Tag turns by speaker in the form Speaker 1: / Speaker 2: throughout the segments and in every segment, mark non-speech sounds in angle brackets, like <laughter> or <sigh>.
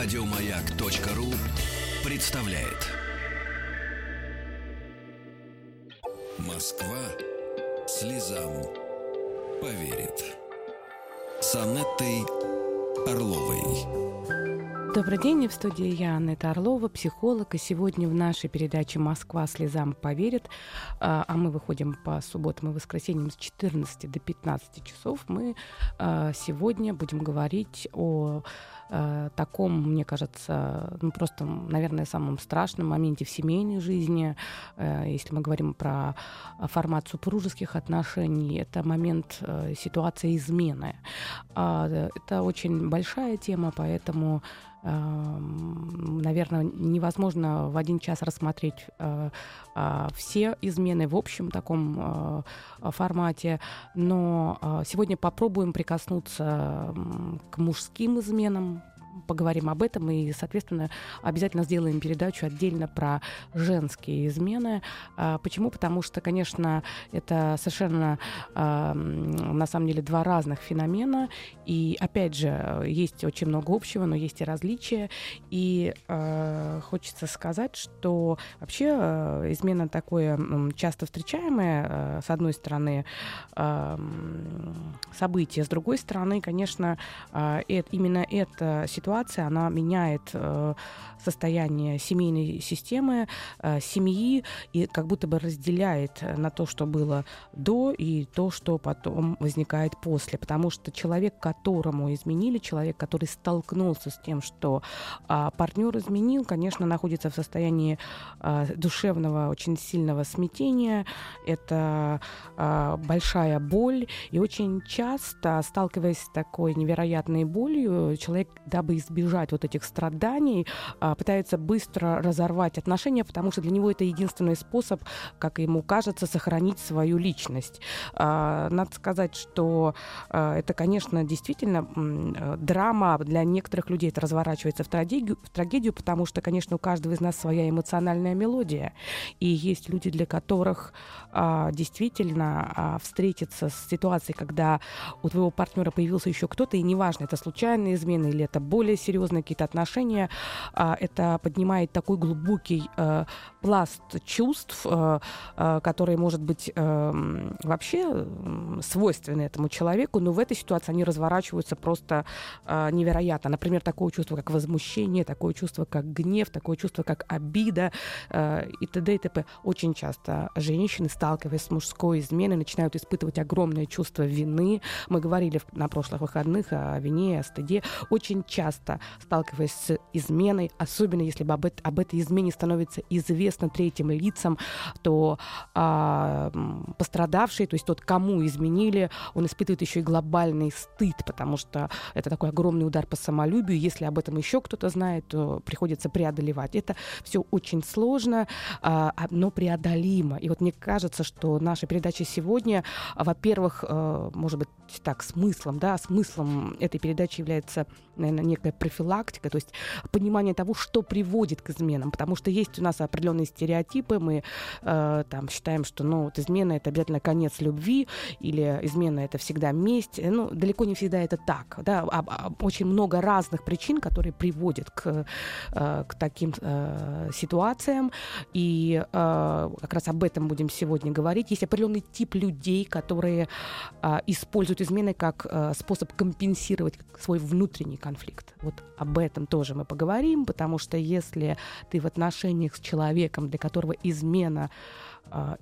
Speaker 1: Радиомаяк.ру представляет. Москва слезам поверит. С Анеттой Орловой.
Speaker 2: Добрый день, в студии я, Анетта Орлова, психолог, и сегодня в нашей передаче «Москва слезам поверит», а, а мы выходим по субботам и воскресеньям с 14 до 15 часов, мы а, сегодня будем говорить о э, таком, мне кажется, ну просто, наверное, самом страшном моменте в семейной жизни, э, если мы говорим про формат супружеских отношений, это момент э, ситуации измены. Э, это очень большая тема, поэтому наверное, невозможно в один час рассмотреть э, э, все измены в общем таком э, формате, но э, сегодня попробуем прикоснуться к мужским изменам, поговорим об этом и, соответственно, обязательно сделаем передачу отдельно про женские измены. А, почему? Потому что, конечно, это совершенно, а, на самом деле, два разных феномена. И, опять же, есть очень много общего, но есть и различия. И а, хочется сказать, что вообще измена такое часто встречаемое, с одной стороны, событие, с другой стороны, конечно, именно эта ситуация ситуация, она меняет э, состояние семейной системы, э, семьи, и как будто бы разделяет на то, что было до, и то, что потом возникает после. Потому что человек, которому изменили, человек, который столкнулся с тем, что э, партнер изменил, конечно, находится в состоянии э, душевного, очень сильного смятения. Это э, большая боль, и очень часто, сталкиваясь с такой невероятной болью, человек, дабы избежать вот этих страданий, а, пытается быстро разорвать отношения, потому что для него это единственный способ, как ему кажется, сохранить свою личность. А, надо сказать, что а, это, конечно, действительно драма для некоторых людей. Это разворачивается в трагедию, в трагедию, потому что, конечно, у каждого из нас своя эмоциональная мелодия. И есть люди, для которых действительно встретиться с ситуацией, когда у твоего партнера появился еще кто-то, и неважно, это случайная измена или это боль более серьезные какие-то отношения, а, это поднимает такой глубокий э, пласт чувств, э, э, которые, может быть, вообще свойственны этому человеку, но в этой ситуации они разворачиваются просто невероятно. Например, такое чувство, как возмущение, такое чувство, как гнев, такое чувство, как обида и т.д. и т.п. Очень часто женщины, сталкиваясь с мужской изменой, начинают испытывать огромное чувство вины. Мы говорили на прошлых выходных о вине, о стыде. Очень часто часто сталкиваясь с изменой, особенно если об, об этой измене становится известно третьим лицам, то а, пострадавший, то есть тот, кому изменили, он испытывает еще и глобальный стыд, потому что это такой огромный удар по самолюбию. Если об этом еще кто-то знает, то приходится преодолевать. Это все очень сложно, а, но преодолимо. И вот мне кажется, что наша передача сегодня, во-первых, э, может быть, так, смыслом, да, смыслом этой передачи является, наверное, некая профилактика, то есть понимание того, что приводит к изменам, потому что есть у нас определенные стереотипы, мы э, там считаем, что, ну, вот измена это обязательно конец любви, или измена это всегда месть, ну, далеко не всегда это так, да, а, а, очень много разных причин, которые приводят к, э, к таким э, ситуациям, и э, как раз об этом будем сегодня говорить. Есть определенный тип людей, которые э, используют измены как э, способ компенсировать свой внутренний конфликт. Вот об этом тоже мы поговорим, потому что если ты в отношениях с человеком, для которого измена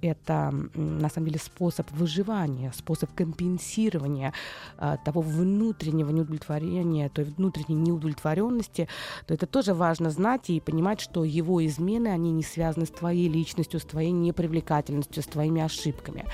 Speaker 2: это на самом деле способ выживания, способ компенсирования а, того внутреннего неудовлетворения, той внутренней неудовлетворенности, то это тоже важно знать и понимать, что его измены, они не связаны с твоей личностью, с твоей непривлекательностью, с твоими ошибками.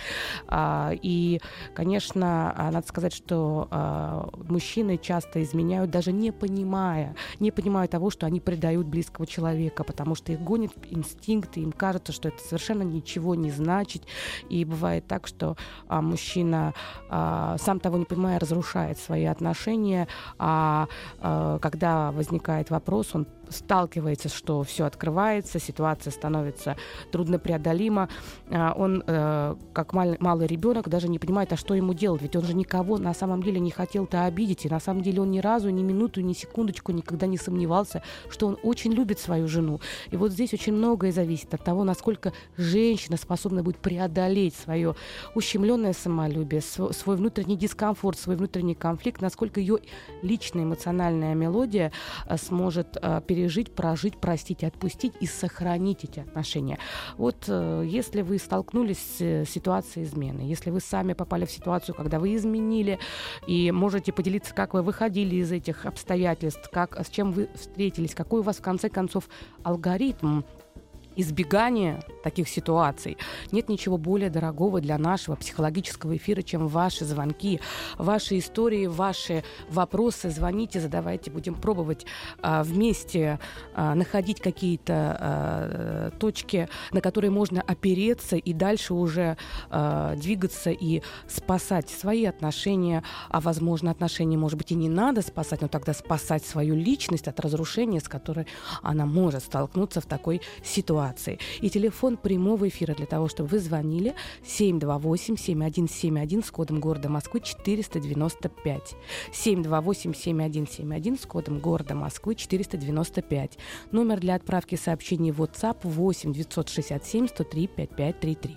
Speaker 2: А, и, конечно, надо сказать, что мужчины часто изменяют, даже не понимая, не понимая того, что они предают близкого человека, потому что их гонит инстинкт, и им кажется, что это совершенно ничего ничего не значить. И бывает так, что а, мужчина, а, сам того не понимая, разрушает свои отношения, а, а когда возникает вопрос, он сталкивается, что все открывается, ситуация становится труднопреодолима, а, он, э, как мал, малый ребенок, даже не понимает, а что ему делать, ведь он же никого на самом деле не хотел-то обидеть, и на самом деле он ни разу, ни минуту, ни секундочку никогда не сомневался, что он очень любит свою жену. И вот здесь очень многое зависит от того, насколько женщина способна будет преодолеть свое ущемленное самолюбие, свой внутренний дискомфорт, свой внутренний конфликт, насколько ее личная эмоциональная мелодия э, сможет э, пережить, прожить, простить, отпустить и сохранить эти отношения. Вот э, если вы столкнулись с ситуацией измены, если вы сами попали в ситуацию, когда вы изменили, и можете поделиться, как вы выходили из этих обстоятельств, как, с чем вы встретились, какой у вас в конце концов алгоритм избегания таких ситуаций. Нет ничего более дорогого для нашего психологического эфира, чем ваши звонки, ваши истории, ваши вопросы. Звоните, задавайте, будем пробовать а, вместе а, находить какие-то а, точки, на которые можно опереться и дальше уже а, двигаться и спасать свои отношения, а возможно отношения, может быть, и не надо спасать, но тогда спасать свою личность от разрушения, с которой она может столкнуться в такой ситуации. И телефон прямого эфира для того, чтобы вы звонили 728-7171 с кодом города Москвы 495. 728-7171 с кодом города Москвы 495. Номер для отправки сообщений в WhatsApp 8 967 103 5533.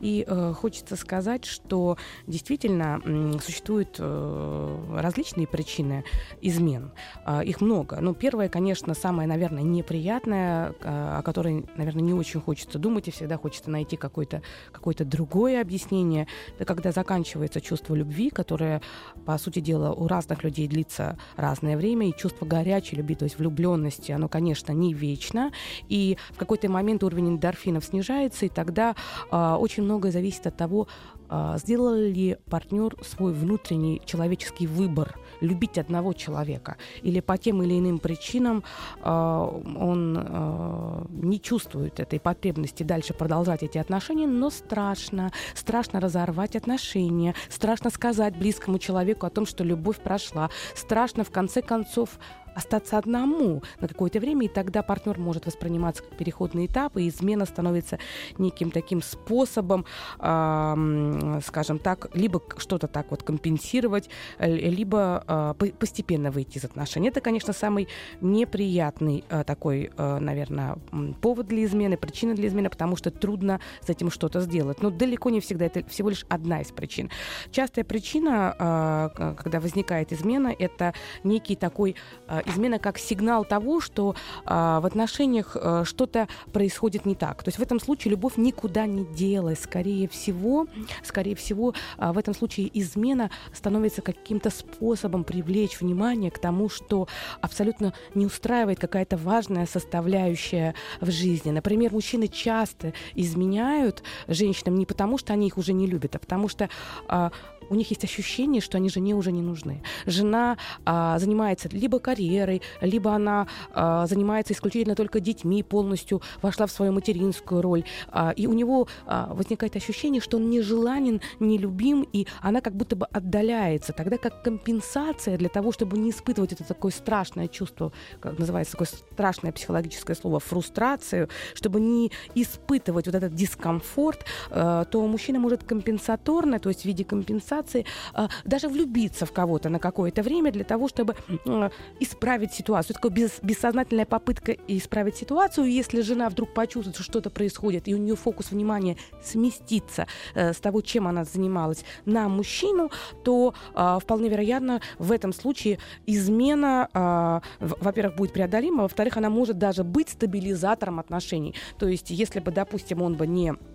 Speaker 2: И э, хочется сказать, что действительно э, существуют э, различные причины измен. Э, их много. Ну, первое, конечно, самое, наверное, неприятное, э, о которой, наверное, не очень хочется думать, и всегда хочется найти какое-то какое другое объяснение. Это когда заканчивается чувство любви, которое, по сути дела, у разных людей длится разное время, и чувство горячей любви, то есть влюбленности, оно, конечно, не вечно, и в какой-то момент уровень эндорфинов снижается, и тогда э, очень многое зависит от того, э, сделал ли партнер свой внутренний человеческий выбор любить одного человека, или по тем или иным причинам э, он э, не чувствует этой потребности дальше продолжать эти отношения, но страшно, страшно разорвать отношения, страшно сказать близкому человеку о том, что любовь прошла, страшно в конце концов остаться одному на какое-то время, и тогда партнер может восприниматься как переходный этап, и измена становится неким таким способом, э, скажем так, либо что-то так вот компенсировать, либо э, постепенно выйти из отношений. Это, конечно, самый неприятный э, такой, э, наверное, повод для измены, причина для измены, потому что трудно с этим что-то сделать. Но далеко не всегда это всего лишь одна из причин. Частая причина, э, когда возникает измена, это некий такой э, измена как сигнал того, что а, в отношениях а, что-то происходит не так. То есть в этом случае любовь никуда не делась. Скорее всего, скорее всего, а, в этом случае измена становится каким-то способом привлечь внимание к тому, что абсолютно не устраивает какая-то важная составляющая в жизни. Например, мужчины часто изменяют женщинам не потому, что они их уже не любят, а потому что а, у них есть ощущение, что они жене уже не нужны. Жена а, занимается либо карьерой, либо она а, занимается исключительно только детьми, полностью вошла в свою материнскую роль. А, и у него а, возникает ощущение, что он нежеланен, нелюбим, и она как будто бы отдаляется. Тогда как компенсация для того, чтобы не испытывать это такое страшное чувство, как называется такое страшное психологическое слово, фрустрацию, чтобы не испытывать вот этот дискомфорт, а, то мужчина может компенсаторно, то есть в виде компенсации а, даже влюбиться в кого-то на какое-то время для того, чтобы а, исправить ситуацию. Это такая бессознательная попытка исправить ситуацию. Если жена вдруг почувствует, что что-то происходит, и у нее фокус внимания сместится э, с того, чем она занималась, на мужчину, то а, вполне вероятно в этом случае измена, во-первых, будет преодолима, во-вторых, она может даже быть стабилизатором отношений. То есть, если бы, допустим, он бы не Э,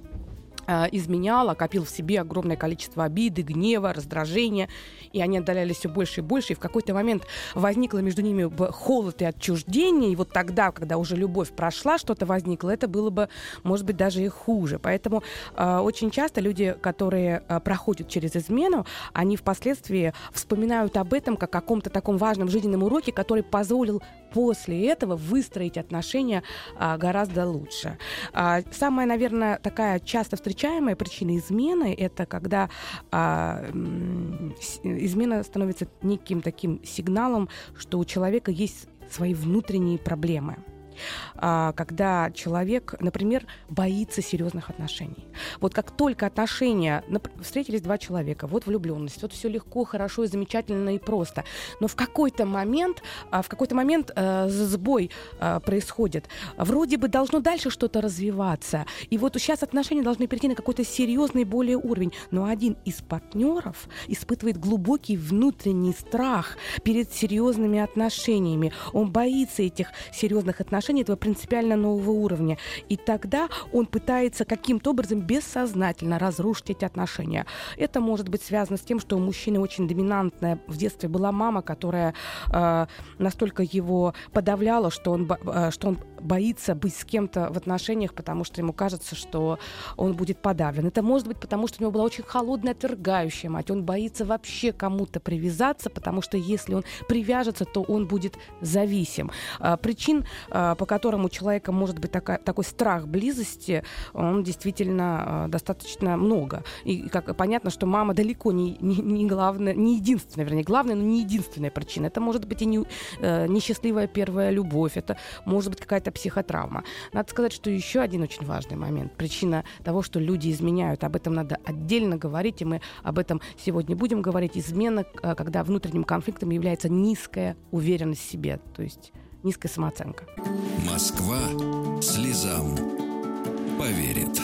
Speaker 2: изменял, копил в себе огромное количество обиды, гнева, раздражения, и они отдалялись все больше и больше, и в какой-то момент возникло между ними холод и отчуждение, и вот тогда, когда уже любовь прошла, что-то возникло, это было бы, может быть, даже и хуже. Поэтому э, очень часто люди, которые э, проходят через измену, они впоследствии вспоминают об этом как о каком-то таком важном жизненном уроке, который позволил после этого выстроить отношения а, гораздо лучше. А, самая, наверное, такая часто встречаемая причина измены это когда а, измена становится неким таким сигналом, что у человека есть свои внутренние проблемы. А, когда человек, например, боится серьезных отношений. Вот как только отношения, встретились два человека, вот влюбленность, вот все легко, хорошо и замечательно и просто, но в какой-то момент, а, в какой-то момент э, сбой э, происходит. Вроде бы должно дальше что-то развиваться, и вот сейчас отношения должны перейти на какой-то серьезный более уровень, но один из партнеров испытывает глубокий внутренний страх перед серьезными отношениями. Он боится этих серьезных отношений отношений этого принципиально нового уровня. И тогда он пытается каким-то образом бессознательно разрушить эти отношения. Это может быть связано с тем, что у мужчины очень доминантная в детстве была мама, которая э, настолько его подавляла, что он, э, что он боится быть с кем-то в отношениях, потому что ему кажется, что он будет подавлен. Это может быть потому, что у него была очень холодная, отвергающая мать. Он боится вообще кому-то привязаться, потому что если он привяжется, то он будет зависим. Э, причин э, по которым у человека может быть такая, такой страх близости, он действительно э, достаточно много. И как понятно, что мама далеко не, не, не главная, не единственная, вернее, главная, но не единственная причина. Это может быть и не, э, несчастливая первая любовь, это может быть какая-то психотравма. Надо сказать, что еще один очень важный момент. Причина того, что люди изменяют, об этом надо отдельно говорить, и мы об этом сегодня будем говорить. Измена, э, когда внутренним конфликтом является низкая уверенность в себе. То есть низкая самооценка.
Speaker 1: Москва слезам поверит.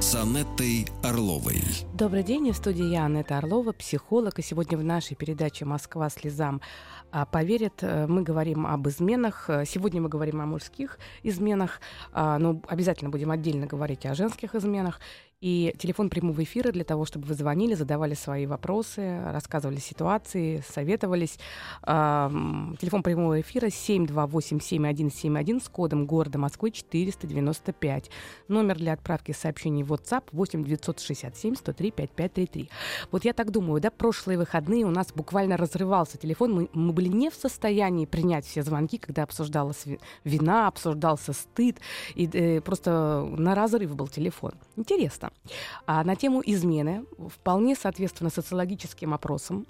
Speaker 1: С Анеттой Орловой.
Speaker 2: Добрый день, в студии я, Анетта Орлова, психолог. И сегодня в нашей передаче «Москва слезам а, поверит» мы говорим об изменах. Сегодня мы говорим о мужских изменах, а, но обязательно будем отдельно говорить о женских изменах. И телефон прямого эфира для того, чтобы вы звонили, задавали свои вопросы, рассказывали ситуации, советовались. Телефон прямого эфира 728-7171 с кодом города Москвы 495. Номер для отправки сообщений в WhatsApp 8 967 103 5533. Вот я так думаю, да, прошлые выходные у нас буквально разрывался телефон. Мы, мы были не в состоянии принять все звонки, когда обсуждалась вина, обсуждался стыд, и э, просто на разрыв был телефон. Интересно подкаста. А, на тему измены, вполне соответственно социологическим опросам,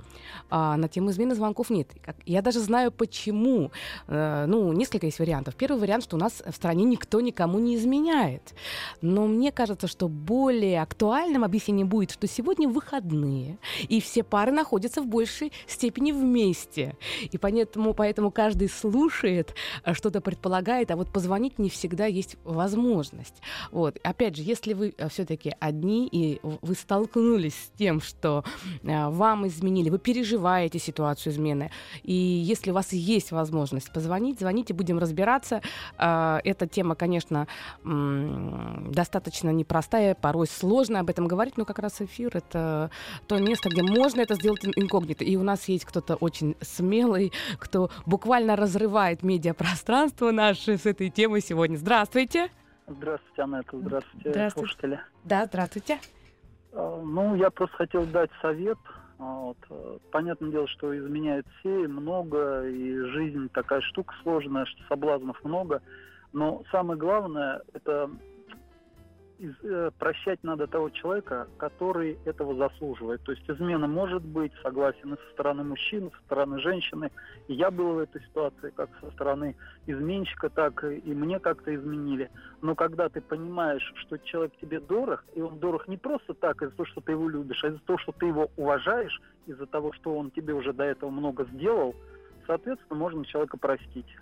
Speaker 2: а, на тему измены звонков нет. Я даже знаю, почему. А, ну, несколько есть вариантов. Первый вариант, что у нас в стране никто никому не изменяет. Но мне кажется, что более актуальным объяснением будет, что сегодня выходные, и все пары находятся в большей степени вместе. И поэтому, поэтому каждый слушает, а, что-то предполагает, а вот позвонить не всегда есть возможность. Вот. Опять же, если вы а, все-таки все-таки одни, и вы столкнулись с тем, что э, вам изменили, вы переживаете ситуацию измены, и если у вас есть возможность позвонить, звоните, будем разбираться. Э, эта тема, конечно, достаточно непростая, порой сложно об этом говорить, но как раз эфир — это то место, где можно это сделать инкогнито. И у нас есть кто-то очень смелый, кто буквально разрывает медиапространство наше с этой темой сегодня. Здравствуйте!
Speaker 3: Здравствуйте, Анетта, здравствуйте, здравствуйте. слушатели.
Speaker 2: Да, здравствуйте.
Speaker 3: А, ну, я просто хотел дать совет. А, вот. Э, понятное дело, что изменяют все, много, и жизнь такая штука сложная, что соблазнов много. Но самое главное, это Э, прощать надо того человека, который этого заслуживает. То есть измена может быть, согласен и со стороны мужчины, со стороны женщины. И я был в этой ситуации как со стороны изменщика, так и мне как-то изменили. Но когда ты понимаешь, что человек тебе дорог, и он дорог не просто так из-за того, что ты его любишь, а из-за того, что ты его уважаешь, из-за того, что он тебе уже до этого много сделал, соответственно, можно человека простить.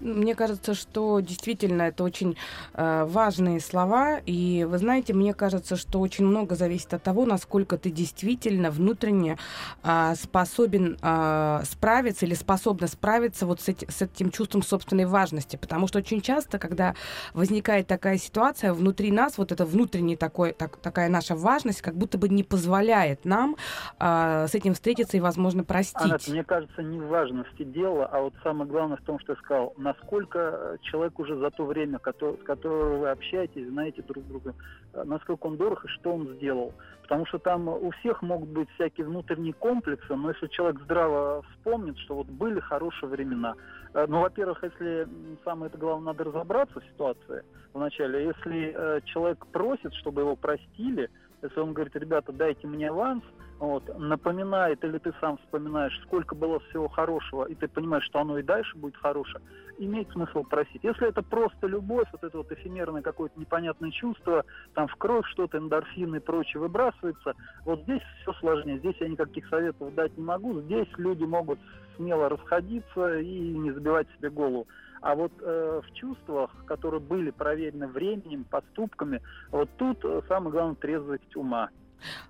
Speaker 2: Мне кажется, что действительно это очень э, важные слова. И вы знаете, мне кажется, что очень много зависит от того, насколько ты действительно внутренне э, способен э, справиться или способна справиться вот с, эти, с этим чувством собственной важности. Потому что очень часто, когда возникает такая ситуация, внутри нас вот эта внутренняя такой, так, такая наша важность как будто бы не позволяет нам э, с этим встретиться и, возможно, простить. Анна,
Speaker 3: мне кажется, не в важности дела, а вот самое главное в том, что я сказал, сказал, насколько человек уже за то время, с которым вы общаетесь, знаете друг друга, э, насколько он дорог и что он сделал. Потому что там у всех могут быть всякие внутренние комплексы, но если человек здраво вспомнит, что вот были хорошие времена. Э, ну, во-первых, если самое это главное, надо разобраться в ситуации вначале. Если э, человек просит, чтобы его простили, если он говорит, ребята, дайте мне аванс, вот, напоминает, или ты сам вспоминаешь, сколько было всего хорошего, и ты понимаешь, что оно и дальше будет хорошее, имеет смысл просить. Если это просто любовь, вот это вот эфемерное какое-то непонятное чувство, там в кровь что-то, эндорфины и прочее выбрасывается, вот здесь все сложнее. Здесь я никаких советов дать не могу. Здесь люди могут смело расходиться и не забивать себе голову. А вот э, в чувствах, которые были проверены временем, поступками, вот тут э, самое главное трезвость ума.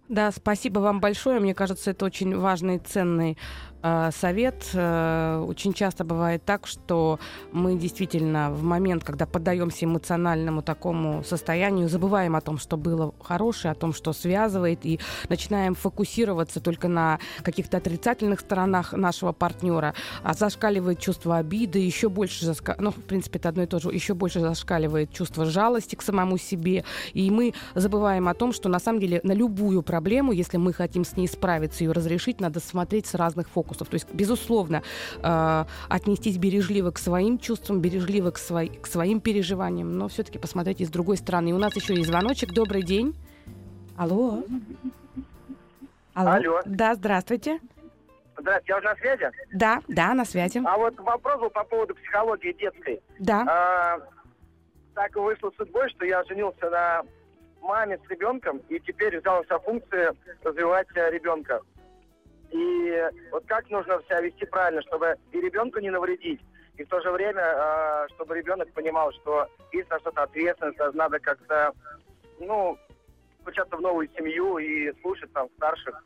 Speaker 2: Да, спасибо вам большое. Мне кажется, это очень важный ценный совет. Э, очень часто бывает так, что мы действительно в момент, когда поддаемся эмоциональному такому состоянию, забываем о том, что было хорошее, о том, что связывает, и начинаем фокусироваться только на каких-то отрицательных сторонах нашего партнера. А зашкаливает чувство обиды, еще больше, заска... ну, в принципе, это одно и то же, еще больше зашкаливает чувство жалости к самому себе. И мы забываем о том, что на самом деле на любую проблему, если мы хотим с ней справиться, ее разрешить, надо смотреть с разных фокусов. То есть, безусловно, э, отнестись бережливо к своим чувствам, бережливо к, свой, к своим переживаниям, но все-таки посмотреть и с другой стороны. И у нас еще есть звоночек. Добрый день. Алло. Алло. Алло. Да, здравствуйте.
Speaker 4: Здравствуйте, я уже на связи?
Speaker 2: Да, да, на связи.
Speaker 4: А вот вопрос был по поводу психологии детской.
Speaker 2: Да. А,
Speaker 4: так вышло судьбой, что я женился на маме с ребенком, и теперь взял себя функции развивать ребенка. И вот как нужно себя вести правильно, чтобы и ребенку не навредить, и в то же время, э, чтобы ребенок понимал, что есть на что-то ответственность, надо как-то, ну, включаться в новую семью и слушать там старших.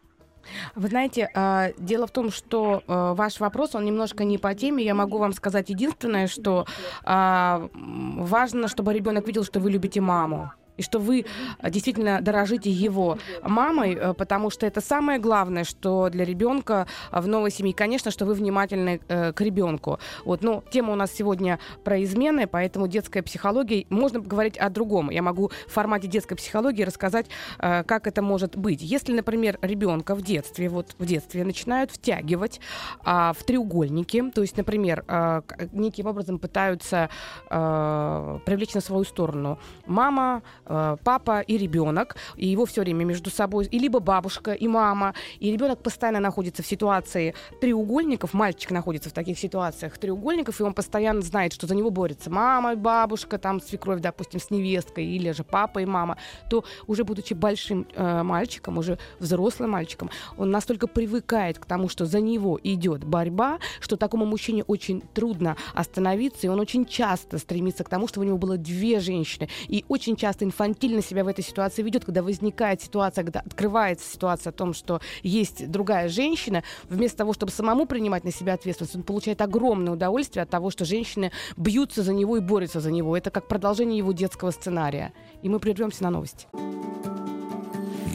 Speaker 2: Вы знаете, э, дело в том, что ваш вопрос, он немножко не по теме. Я могу вам сказать единственное, что важно, чтобы ребенок видел, что вы любите маму и что вы э, действительно дорожите его мамой, э, потому что это самое главное, что для ребенка э, в новой семье. Конечно, что вы внимательны к ребенку. Вот, но тема у нас сегодня про измены, поэтому детская психология. Можно поговорить о другом. Я могу в формате детской психологии рассказать, как это может быть. Если, например, ребенка в детстве, вот в детстве начинают втягивать а, в треугольники, то есть, например, а, неким образом пытаются а, привлечь на свою сторону мама, Э, папа и ребенок, и его все время между собой, и либо бабушка и мама, и ребенок постоянно находится в ситуации треугольников, мальчик находится в таких ситуациях треугольников, и он постоянно знает, что за него борется мама, бабушка, там свекровь, допустим, с невесткой, или же папа и мама, то уже будучи большим э, мальчиком, уже взрослым мальчиком, он настолько привыкает к тому, что за него идет борьба, что такому мужчине очень трудно остановиться, и он очень часто стремится к тому, чтобы у него было две женщины, и очень часто инфантильно себя в этой ситуации ведет, когда возникает ситуация, когда открывается ситуация о том, что есть другая женщина, вместо того, чтобы самому принимать на себя ответственность, он получает огромное удовольствие от того, что женщины бьются за него и борются за него. Это как продолжение его детского сценария. И мы прервемся на новости.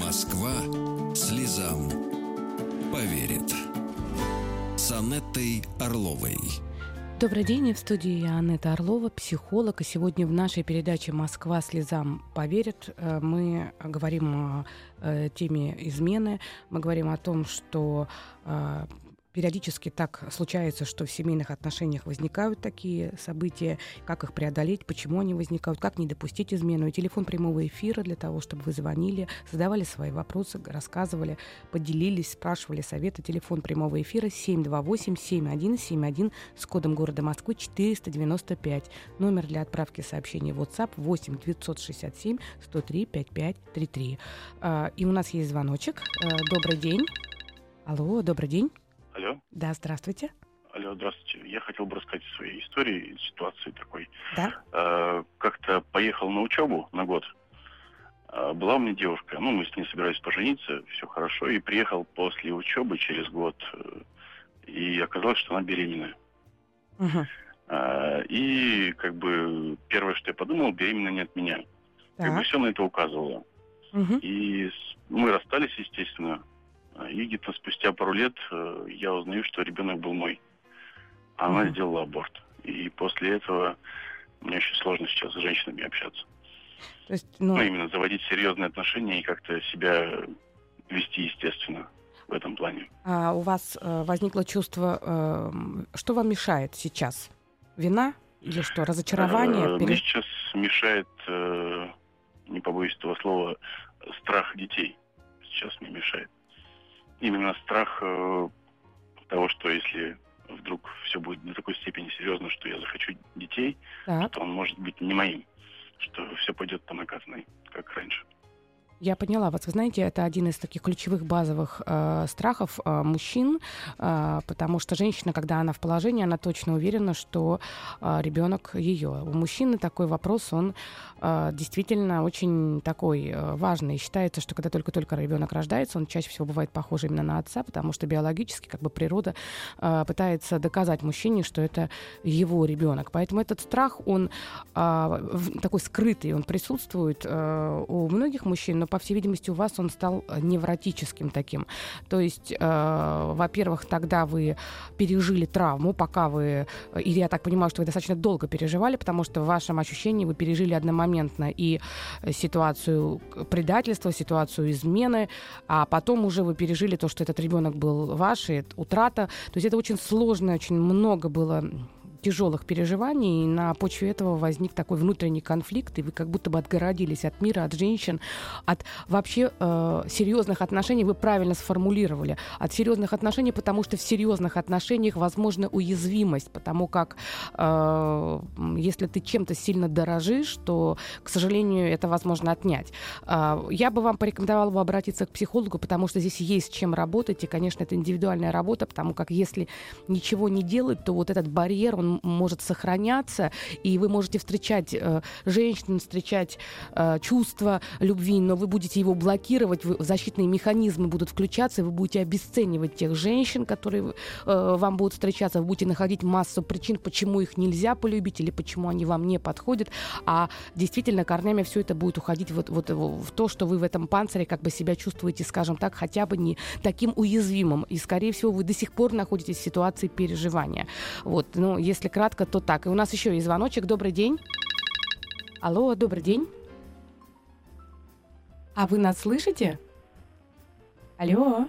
Speaker 1: Москва слезам поверит. С Анеттой Орловой.
Speaker 2: Добрый день, в студии Анетта Орлова, психолог. И сегодня в нашей передаче «Москва слезам поверит» э, мы говорим о э, теме измены, мы говорим о том, что э, Периодически так случается, что в семейных отношениях возникают такие события, как их преодолеть, почему они возникают, как не допустить измену. И телефон прямого эфира для того, чтобы вы звонили, задавали свои вопросы, рассказывали, поделились, спрашивали советы. Телефон прямого эфира 728-7171 с кодом города Москвы 495. Номер для отправки сообщений в WhatsApp 8 967 103 5533. И у нас есть звоночек. А, добрый день. Алло, добрый день. Да, здравствуйте.
Speaker 5: Алло, здравствуйте. Я хотел бы рассказать о своей истории, ситуации такой.
Speaker 2: Да.
Speaker 5: Э, как-то поехал на учебу на год. Э, была у меня девушка, ну, мы с ней собирались пожениться, все хорошо. И приехал после учебы через год, э, и оказалось, что она беременная.
Speaker 2: Угу.
Speaker 5: Э, и, как бы, первое, что я подумал, беременна не от меня. Так. Как бы все на это указывало.
Speaker 2: Угу.
Speaker 5: И мы расстались, естественно. И где-то спустя пару лет э, я узнаю, что ребенок был мой. А она mm-hmm. сделала аборт. И после этого мне очень сложно сейчас с женщинами общаться.
Speaker 2: То есть, ну...
Speaker 5: ну, именно заводить серьезные отношения и как-то себя вести естественно в этом плане.
Speaker 2: А у вас э, возникло чувство, э, что вам мешает сейчас? Вина или что, разочарование?
Speaker 5: Э, Мне сейчас мешает, э, не побоюсь этого слова, страх детей сейчас мне мешает. Именно страх э, того, что если вдруг все будет до такой степени серьезно, что я захочу детей, так. то он может быть не моим, что все пойдет по наказанной, как раньше.
Speaker 2: Я поняла вас. Вы знаете, это один из таких ключевых базовых э, страхов э, мужчин, э, потому что женщина, когда она в положении, она точно уверена, что э, ребенок ее. У мужчины такой вопрос, он э, действительно очень такой э, важный. считается, что когда только-только ребенок рождается, он чаще всего бывает похож именно на отца, потому что биологически, как бы природа э, пытается доказать мужчине, что это его ребенок. Поэтому этот страх, он э, такой скрытый, он присутствует э, у многих мужчин, но по всей видимости, у вас он стал э, невротическим таким. То есть, э, во-первых, тогда вы пережили травму, пока вы, э, или я так понимаю, что вы достаточно долго переживали, потому что в вашем ощущении вы пережили одномоментно и ситуацию предательства, ситуацию измены, а потом уже вы пережили то, что этот ребенок был ваш, и утрата. То есть это очень сложно, очень много было тяжелых переживаний, и на почве этого возник такой внутренний конфликт, и вы как будто бы отгородились от мира, от женщин, от вообще э, серьезных отношений, вы правильно сформулировали, от серьезных отношений, потому что в серьезных отношениях возможна уязвимость, потому как э, если ты чем-то сильно дорожишь, то, к сожалению, это возможно отнять. Э, я бы вам порекомендовала бы обратиться к психологу, потому что здесь есть чем работать, и, конечно, это индивидуальная работа, потому как если ничего не делать, то вот этот барьер, он может сохраняться, и вы можете встречать э, женщин, встречать э, чувство любви, но вы будете его блокировать, вы, защитные механизмы будут включаться, и вы будете обесценивать тех женщин, которые э, вам будут встречаться, вы будете находить массу причин, почему их нельзя полюбить или почему они вам не подходят, а действительно корнями все это будет уходить вот, вот в то, что вы в этом панцире как бы себя чувствуете, скажем так, хотя бы не таким уязвимым, и скорее всего вы до сих пор находитесь в ситуации переживания. Вот, ну, если если кратко, то так. И у нас еще есть звоночек. Добрый день. Алло, добрый день. А вы нас слышите? Алло.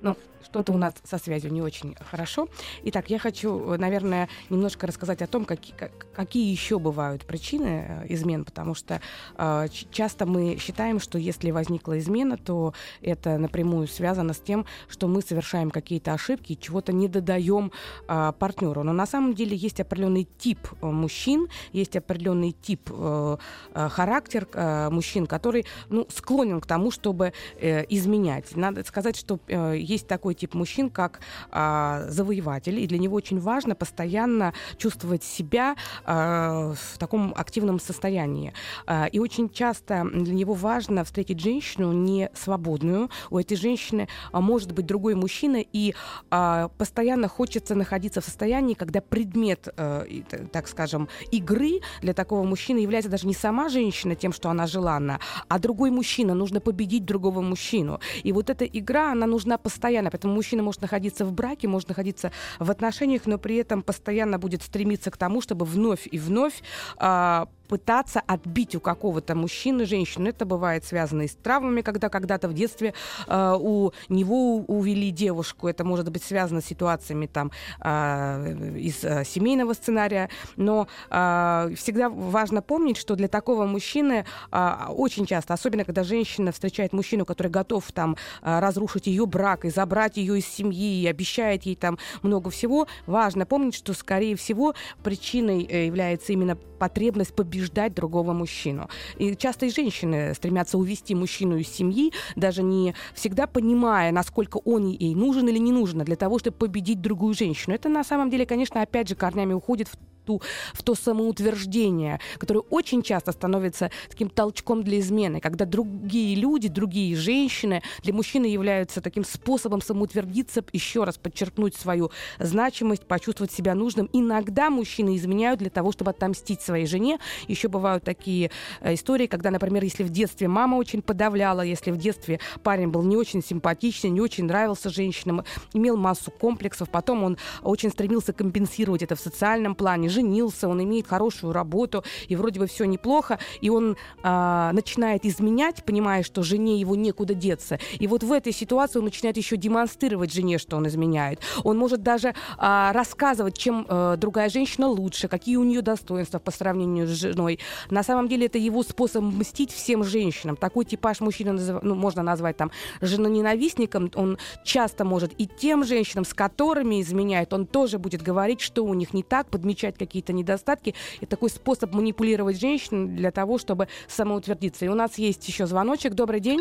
Speaker 2: Ну, что-то у нас со связью не очень хорошо. Итак, я хочу, наверное, немножко рассказать о том, какие, какие еще бывают причины э, измен, потому что э, часто мы считаем, что если возникла измена, то это напрямую связано с тем, что мы совершаем какие-то ошибки чего-то не додаем э, партнеру. Но на самом деле есть определенный тип э, мужчин, есть определенный тип э, э, характер э, мужчин, который ну, склонен к тому, чтобы э, изменять. Надо сказать, что э, есть такой тип мужчин как а, завоеватель, и для него очень важно постоянно чувствовать себя а, в таком активном состоянии. А, и очень часто для него важно встретить женщину не свободную. У этой женщины а, может быть другой мужчина, и а, постоянно хочется находиться в состоянии, когда предмет, а, так скажем, игры для такого мужчины является даже не сама женщина тем, что она желанна, а другой мужчина. Нужно победить другого мужчину. И вот эта игра, она нужна постоянно. Поэтому мужчина может находиться в браке, может находиться в отношениях, но при этом постоянно будет стремиться к тому, чтобы вновь и вновь а, пытаться отбить у какого-то мужчины женщину. Это бывает связано и с травмами, когда когда-то в детстве э, у него увели девушку. Это может быть связано с ситуациями там э, из э, семейного сценария. Но э, всегда важно помнить, что для такого мужчины э, очень часто, особенно когда женщина встречает мужчину, который готов там разрушить ее брак и забрать ее из семьи и обещает ей там много всего, важно помнить, что скорее всего причиной э, является именно потребность побеждать другого мужчину. И часто и женщины стремятся увести мужчину из семьи, даже не всегда понимая, насколько он ей нужен или не нужен, для того, чтобы победить другую женщину. Это на самом деле, конечно, опять же корнями уходит в ту, в то самоутверждение, которое очень часто становится таким толчком для измены, когда другие люди, другие женщины для мужчины являются таким способом самоутвердиться, еще раз подчеркнуть свою значимость, почувствовать себя нужным. Иногда мужчины изменяют для того, чтобы отомстить своей жене. Еще бывают такие э, истории, когда, например, если в детстве мама очень подавляла, если в детстве парень был не очень симпатичный, не очень нравился женщинам, имел массу комплексов, потом он очень стремился компенсировать это в социальном плане, женился, он имеет хорошую работу, и вроде бы все неплохо, и он а, начинает изменять, понимая, что жене его некуда деться. И вот в этой ситуации он начинает еще демонстрировать жене, что он изменяет. Он может даже а, рассказывать, чем а, другая женщина лучше, какие у нее достоинства по сравнению с женой. На самом деле это его способ мстить всем женщинам. Такой типаж мужчины ну, можно назвать там женоненавистником. Он часто может и тем женщинам, с которыми изменяет, он тоже будет говорить, что у них не так, подмечать какие-то недостатки. И такой способ манипулировать женщин для того, чтобы самоутвердиться. И у нас есть еще звоночек. Добрый день.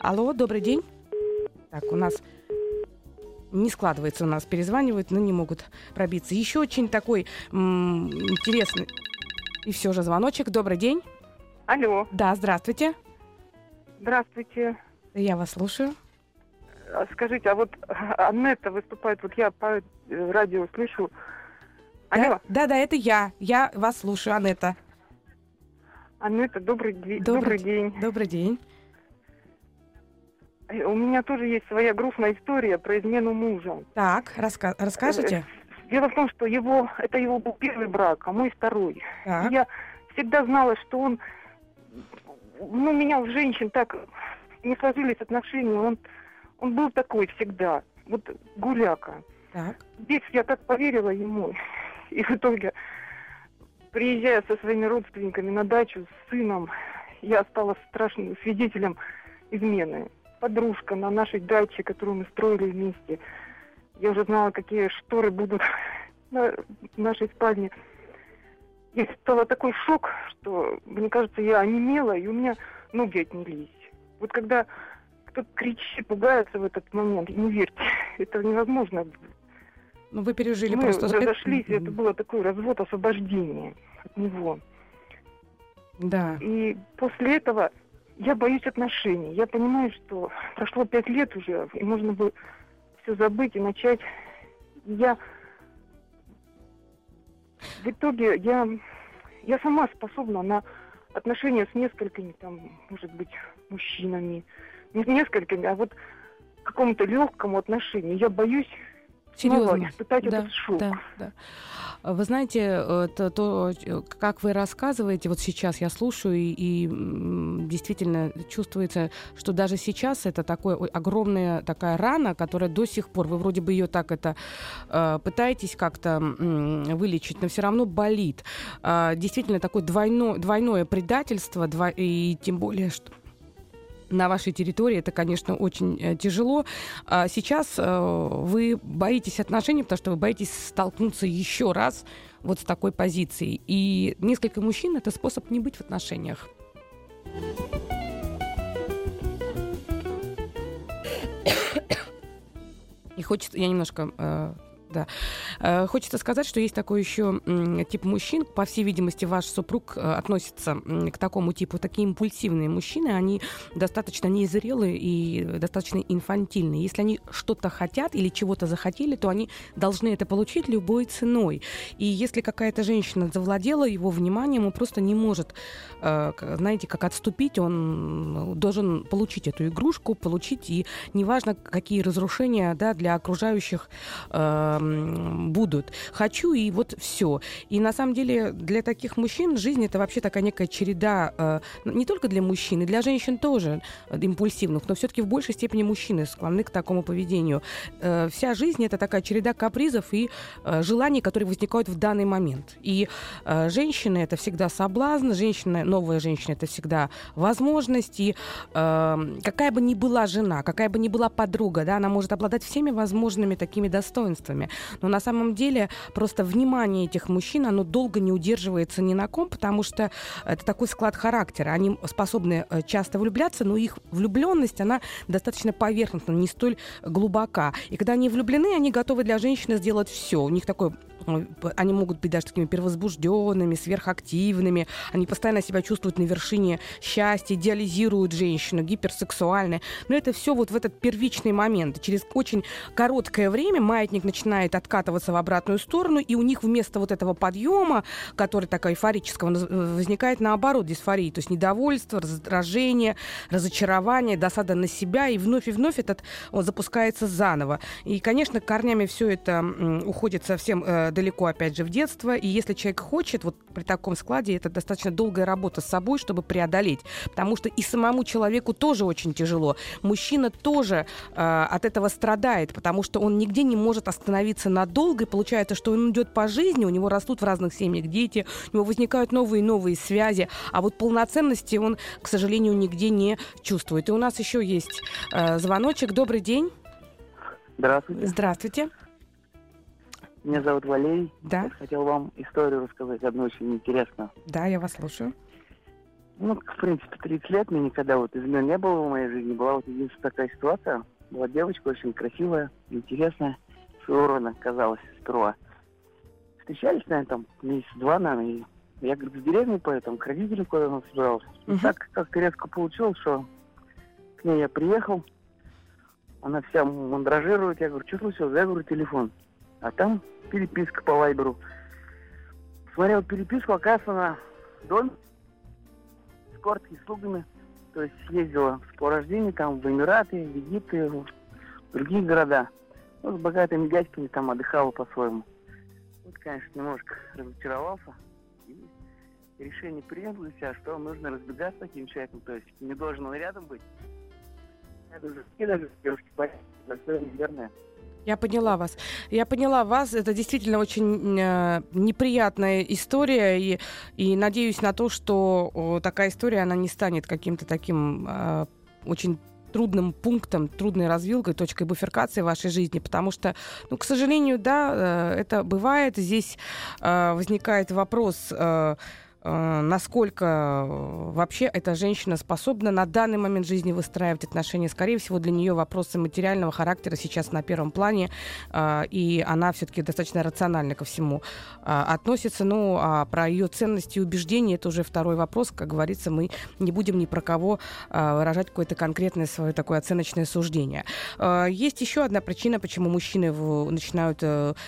Speaker 2: Алло, добрый день. Так, у нас не складывается у нас, перезванивают, но не могут пробиться. Еще очень такой м- интересный... И все же звоночек. Добрый день.
Speaker 6: Алло.
Speaker 2: Да, здравствуйте.
Speaker 6: Здравствуйте.
Speaker 2: Я вас слушаю.
Speaker 6: Скажите, а вот Аннета выступает, вот я по э, радио слышу.
Speaker 2: Алло. Да, да, это я. Я вас слушаю, Аннета.
Speaker 6: Аннета, добрый, добрый, добрый день.
Speaker 2: Добрый день.
Speaker 6: Э, у меня тоже есть своя грустная история про измену мужа.
Speaker 2: Так, раска- расскажите.
Speaker 6: Э, дело в том, что его, это его был первый брак, а мой второй. Так. Я всегда знала, что он ну, менял женщин так, не сложились отношения, он, он был такой всегда, вот гуляка. Так. Здесь я так поверила ему, и в итоге, приезжая со своими родственниками на дачу с сыном, я стала страшным свидетелем измены подружка на нашей даче, которую мы строили вместе. Я уже знала, какие шторы будут <laughs> на нашей спальне. Я стала такой шок, что, мне кажется, я онемела, и у меня ноги отнялись. Вот когда кто-то кричит, пугается в этот момент, не верьте, <laughs> это невозможно.
Speaker 2: Ну, вы пережили
Speaker 6: Мы
Speaker 2: просто...
Speaker 6: разошлись, это было такой развод, освобождение от него.
Speaker 2: Да.
Speaker 6: И после этого я боюсь отношений. Я понимаю, что прошло пять лет уже, и можно бы все забыть и начать. Я в итоге я, я сама способна на отношения с несколькими, там, может быть, мужчинами. Не с несколькими, а вот какому-то легкому отношению. Я боюсь
Speaker 2: Серьезно.
Speaker 6: испытать
Speaker 2: да,
Speaker 6: этот шок.
Speaker 2: Да, да. Вы знаете, это то, как вы рассказываете, вот сейчас я слушаю, и, и действительно чувствуется, что даже сейчас это такое огромная такая рана, которая до сих пор, вы вроде бы ее так это э, пытаетесь как-то вылечить, но все равно болит. Э, действительно такое двойное, двойное предательство, дво, и тем более, что на вашей территории, это, конечно, очень э, тяжело. А сейчас э, вы боитесь отношений, потому что вы боитесь столкнуться еще раз вот с такой позицией. И несколько мужчин — это способ не быть в отношениях. И хочется, я немножко э, да. Э, хочется сказать, что есть такой еще тип мужчин. По всей видимости, ваш супруг э, относится к такому типу. Такие импульсивные мужчины, они достаточно незрелые и достаточно инфантильные. Если они что-то хотят или чего-то захотели, то они должны это получить любой ценой. И если какая-то женщина завладела его вниманием, он просто не может, э, знаете, как отступить, он должен получить эту игрушку, получить, и неважно, какие разрушения да, для окружающих будут. Хочу, и вот все. И на самом деле для таких мужчин жизнь это вообще такая некая череда, э, не только для мужчин, и для женщин тоже э, импульсивных, но все-таки в большей степени мужчины склонны к такому поведению. Э, вся жизнь это такая череда капризов и желаний, которые возникают в данный момент. И женщина это всегда соблазн, женщина, новая женщина это всегда возможность. И какая бы ни была жена, какая бы ни была подруга, да, она может обладать всеми возможными такими достоинствами. Но на самом деле просто внимание этих мужчин, оно долго не удерживается ни на ком, потому что это такой склад характера. Они способны э, часто влюбляться, но их влюбленность, она достаточно поверхностна, не столь глубока. И когда они влюблены, они готовы для женщины сделать все. У них такой они могут быть даже такими первозбужденными, сверхактивными, они постоянно себя чувствуют на вершине счастья, идеализируют женщину, гиперсексуальны. Но это все вот в этот первичный момент. Через очень короткое время маятник начинает откатываться в обратную сторону, и у них вместо вот этого подъема, который такой эйфорического, возникает наоборот дисфория, то есть недовольство, раздражение, разочарование, досада на себя, и вновь и вновь этот он запускается заново. И, конечно, корнями все это уходит совсем э, далеко, опять же, в детство. И если человек хочет, вот при таком складе, это достаточно долгая работа с собой, чтобы преодолеть. Потому что и самому человеку тоже очень тяжело. Мужчина тоже э, от этого страдает, потому что он нигде не может остановиться надолго. И получается, что он идет по жизни, у него растут в разных семьях дети, у него возникают новые и новые связи. А вот полноценности он, к сожалению, нигде не чувствует. И у нас еще есть э, звоночек. Добрый день.
Speaker 7: Здравствуйте.
Speaker 2: Здравствуйте.
Speaker 7: Меня зовут Валерий.
Speaker 2: Да.
Speaker 7: Я хотел вам историю рассказать, одну очень интересную.
Speaker 2: Да, я вас слушаю.
Speaker 7: Ну, в принципе, 30 лет мне никогда вот измен не было в моей жизни. Была вот единственная такая ситуация. Была девочка очень красивая, интересная, своего рода казалось сперва. Встречались, наверное, там месяц-два, наверное, и я, говорит, в деревню поэтому к родителям куда-то собирался. И так как-то резко получилось, что к ней я приехал, она вся мандражирует, я говорю, что случилось? Я говорю, телефон. А там переписка по вайберу. Смотрел переписку, оказывается, она дом с коротки слугами. То есть ездила в рождения там в Эмираты, в Египет, в другие города. Ну, с богатыми дядьками там отдыхала по-своему. Вот, конечно, немножко разочаровался. И решение принял для себя, что нужно разбегаться с таким человеком. То есть не должен он рядом быть. Это уже даже девушки понятно, верное.
Speaker 2: Я поняла вас. Я поняла вас. Это действительно очень э, неприятная история. И, и надеюсь на то, что о, такая история, она не станет каким-то таким э, очень трудным пунктом, трудной развилкой, точкой буферкации вашей жизни, потому что, ну, к сожалению, да, э, это бывает. Здесь э, возникает вопрос... Э, насколько э, вообще эта женщина способна на данный момент жизни выстраивать отношения. Скорее всего, для нее вопросы материального характера сейчас на первом плане, э, и она все-таки достаточно рационально ко всему относится. Ну, а про ее ценности и убеждения это уже второй вопрос. Как говорится, мы не будем ни про кого выражать какое-то конкретное свое такое оценочное суждение. Есть еще одна причина, почему мужчины начинают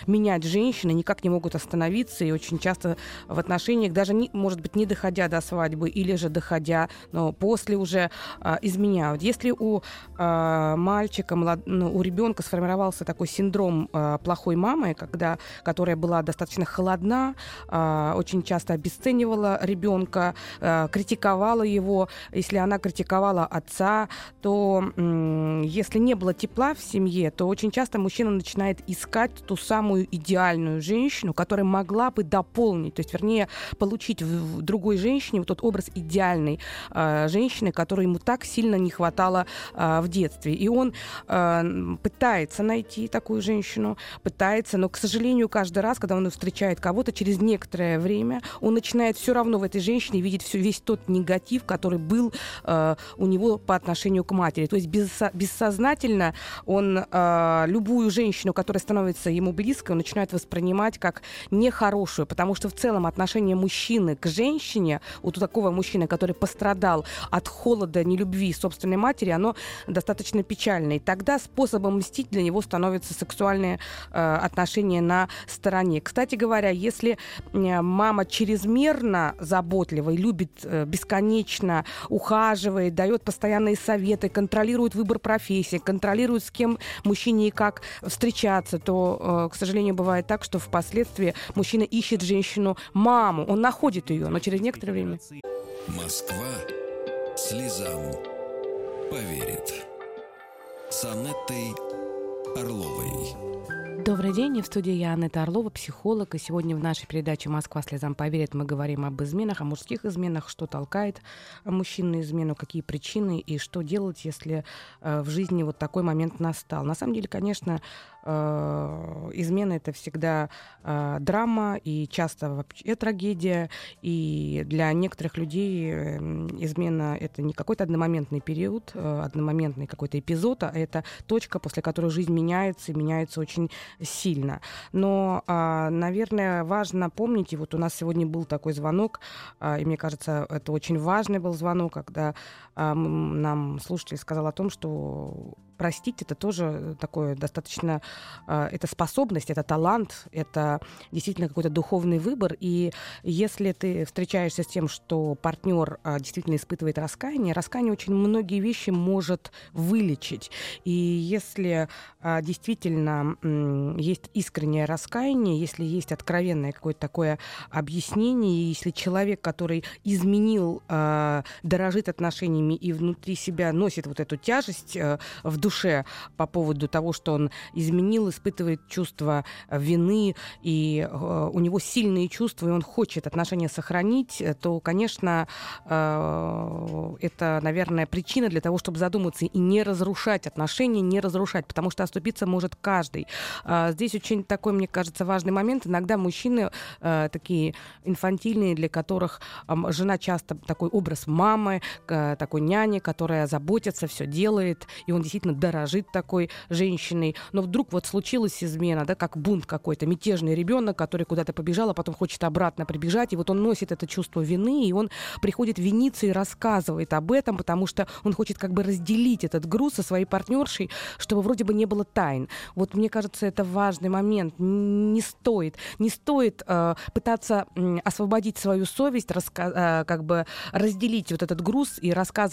Speaker 2: менять женщины, никак не могут остановиться, и очень часто в отношениях даже не, может быть, не доходя до свадьбы или же доходя, но после уже а, изменяют. Если у а, мальчика, млад... ну, у ребенка сформировался такой синдром а, плохой мамы, когда, которая была достаточно холодна, а, очень часто обесценивала ребенка, а, критиковала его, если она критиковала отца, то м- если не было тепла в семье, то очень часто мужчина начинает искать ту самую идеальную женщину, которая могла бы дополнить, то есть, вернее, получить другой женщине вот тот образ идеальной э, женщины, которой ему так сильно не хватало э, в детстве. И он э, пытается найти такую женщину, пытается, но, к сожалению, каждый раз, когда он встречает кого-то, через некоторое время он начинает все равно в этой женщине видеть все, весь тот негатив, который был э, у него по отношению к матери. То есть бессо- бессознательно он э, любую женщину, которая становится ему близкой, он начинает воспринимать как нехорошую, потому что в целом отношение мужчины к женщине, вот у такого мужчины, который пострадал от холода, нелюбви собственной матери, оно достаточно печальное. И тогда способом мстить для него становятся сексуальные э, отношения на стороне. Кстати говоря, если мама чрезмерно заботлива и любит э, бесконечно, ухаживает, дает постоянные советы, контролирует выбор профессии, контролирует с кем мужчине и как встречаться, то, э, к сожалению, бывает так, что впоследствии мужчина ищет женщину маму, он находит ее, но через некоторое время...
Speaker 1: Москва слезам поверит. С Анеттой Орловой.
Speaker 2: Добрый день, в студии я Анетта Орлова, психолог, и сегодня в нашей передаче «Москва слезам поверит» мы говорим об изменах, о мужских изменах, что толкает мужчин на измену, какие причины и что делать, если э, в жизни вот такой момент настал. На самом деле, конечно, измена это всегда э, драма и часто вообще трагедия, и для некоторых людей э, измена это не какой-то одномоментный период, э, одномоментный какой-то эпизод, а это точка, после которой жизнь меняется, и меняется очень сильно. Но, а, наверное, важно помнить, и вот у нас сегодня был такой звонок, а, и мне кажется, это очень важный был звонок, когда нам слушатель сказал о том, что простить это тоже такое достаточно, э, это способность, это талант, это действительно какой-то духовный выбор. И если ты встречаешься с тем, что партнер э, действительно испытывает раскаяние, раскаяние очень многие вещи может вылечить. И если действительно есть искреннее раскаяние, если есть откровенное какое-то такое объяснение, если человек, который изменил, дорожит отношениями и внутри себя носит вот эту тяжесть э, в душе по поводу того, что он изменил, испытывает чувство вины, и э, у него сильные чувства, и он хочет отношения сохранить, э, то, конечно, э, это, наверное, причина для того, чтобы задуматься и не разрушать отношения, не разрушать, потому что оступиться может каждый. Э, здесь очень такой, мне кажется, важный момент. Иногда мужчины э, такие инфантильные, для которых э, жена часто такой образ мамы, э, такой няни, которая заботится, все делает, и он действительно дорожит такой женщиной. Но вдруг вот случилась измена, да, как бунт какой-то, мятежный ребенок, который куда-то побежал, а потом хочет обратно прибежать, и вот он носит это чувство вины, и он приходит виниться и рассказывает об этом, потому что он хочет как бы разделить этот груз со своей партнершей, чтобы вроде бы не было тайн. Вот мне кажется, это важный момент. Не стоит, не стоит э, пытаться э, освободить свою совесть, раска- э, как бы разделить вот этот груз и рассказывать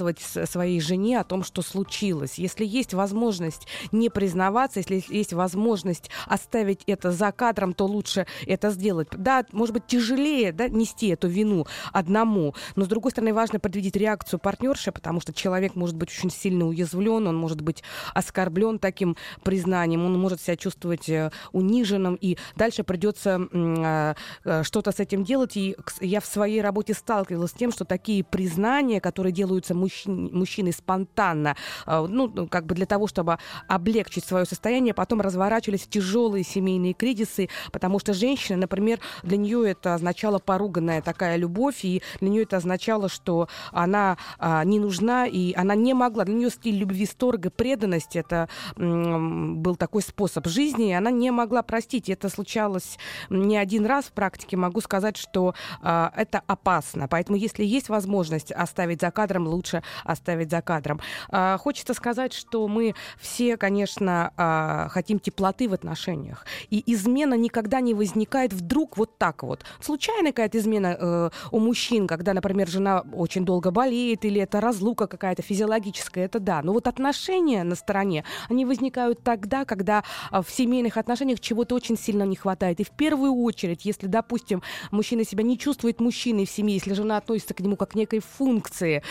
Speaker 2: своей жене о том, что случилось. Если есть возможность не признаваться, если есть возможность оставить это за кадром, то лучше это сделать. Да, может быть, тяжелее да, нести эту вину одному, но, с другой стороны, важно предвидеть реакцию партнерши, потому что человек может быть очень сильно уязвлен, он может быть оскорблен таким признанием, он может себя чувствовать э, униженным, и дальше придется э, э, что-то с этим делать. И я в своей работе сталкивалась с тем, что такие признания, которые делаются мужчин, мужчиной спонтанно, ну, как бы для того, чтобы облегчить свое состояние, потом разворачивались тяжелые семейные кризисы, потому что женщина, например, для нее это означало поруганная такая любовь, и для нее это означало, что она а, не нужна, и она не могла. Для нее стиль любви, сторга, преданность это был такой способ жизни, и она не могла простить. Это случалось не один раз в практике. Могу сказать, что а, это опасно. Поэтому, если есть возможность оставить за кадром, лучше оставить за кадром. А, хочется сказать, что мы все, конечно, а, хотим теплоты в отношениях. И измена никогда не возникает вдруг вот так вот. Случайная какая-то измена э, у мужчин, когда, например, жена очень долго болеет, или это разлука какая-то физиологическая, это да. Но вот отношения на стороне, они возникают тогда, когда э, в семейных отношениях чего-то очень сильно не хватает. И в первую очередь, если, допустим, мужчина себя не чувствует мужчиной в семье, если жена относится к нему как к некой функции,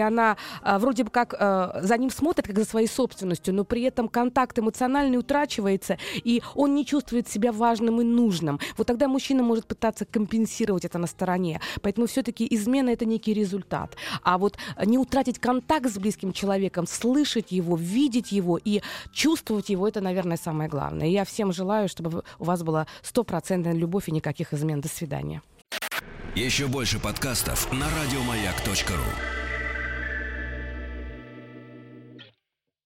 Speaker 2: если она э, вроде бы как э, за ним смотрит, как за своей собственностью, но при этом контакт эмоциональный утрачивается, и он не чувствует себя важным и нужным. Вот тогда мужчина может пытаться компенсировать это на стороне. Поэтому все-таки измена это некий результат. А вот не утратить контакт с близким человеком, слышать его, видеть его и чувствовать его, это, наверное, самое главное. И я всем желаю, чтобы у вас была стопроцентная любовь и никаких измен. До свидания.
Speaker 1: Еще больше подкастов на радиомаяк.ру